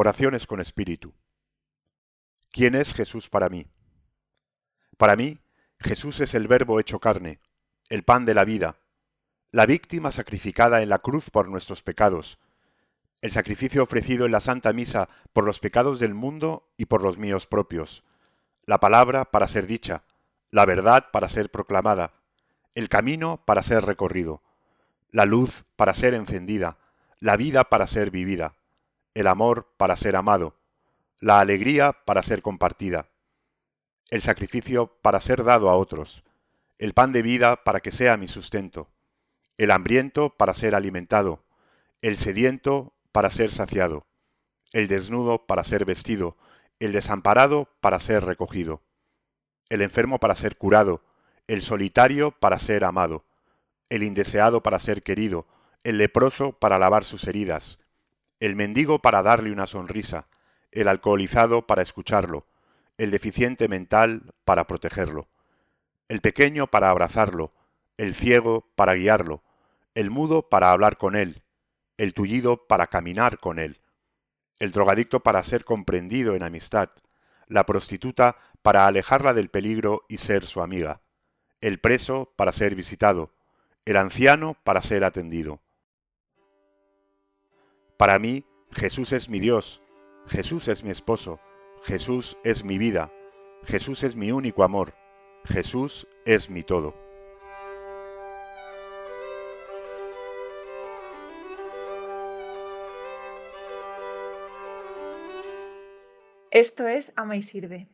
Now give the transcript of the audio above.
Oraciones con espíritu. ¿Quién es Jesús para mí? Para mí, Jesús es el Verbo hecho carne, el pan de la vida, la víctima sacrificada en la cruz por nuestros pecados, el sacrificio ofrecido en la Santa Misa por los pecados del mundo y por los míos propios, la palabra para ser dicha, la verdad para ser proclamada, el camino para ser recorrido, la luz para ser encendida, la vida para ser vivida el amor para ser amado, la alegría para ser compartida, el sacrificio para ser dado a otros, el pan de vida para que sea mi sustento, el hambriento para ser alimentado, el sediento para ser saciado, el desnudo para ser vestido, el desamparado para ser recogido, el enfermo para ser curado, el solitario para ser amado, el indeseado para ser querido, el leproso para lavar sus heridas, el mendigo para darle una sonrisa, el alcoholizado para escucharlo, el deficiente mental para protegerlo, el pequeño para abrazarlo, el ciego para guiarlo, el mudo para hablar con él, el tullido para caminar con él, el drogadicto para ser comprendido en amistad, la prostituta para alejarla del peligro y ser su amiga, el preso para ser visitado, el anciano para ser atendido para mí, Jesús es mi Dios, Jesús es mi esposo, Jesús es mi vida, Jesús es mi único amor, Jesús es mi todo. Esto es Ama y Sirve.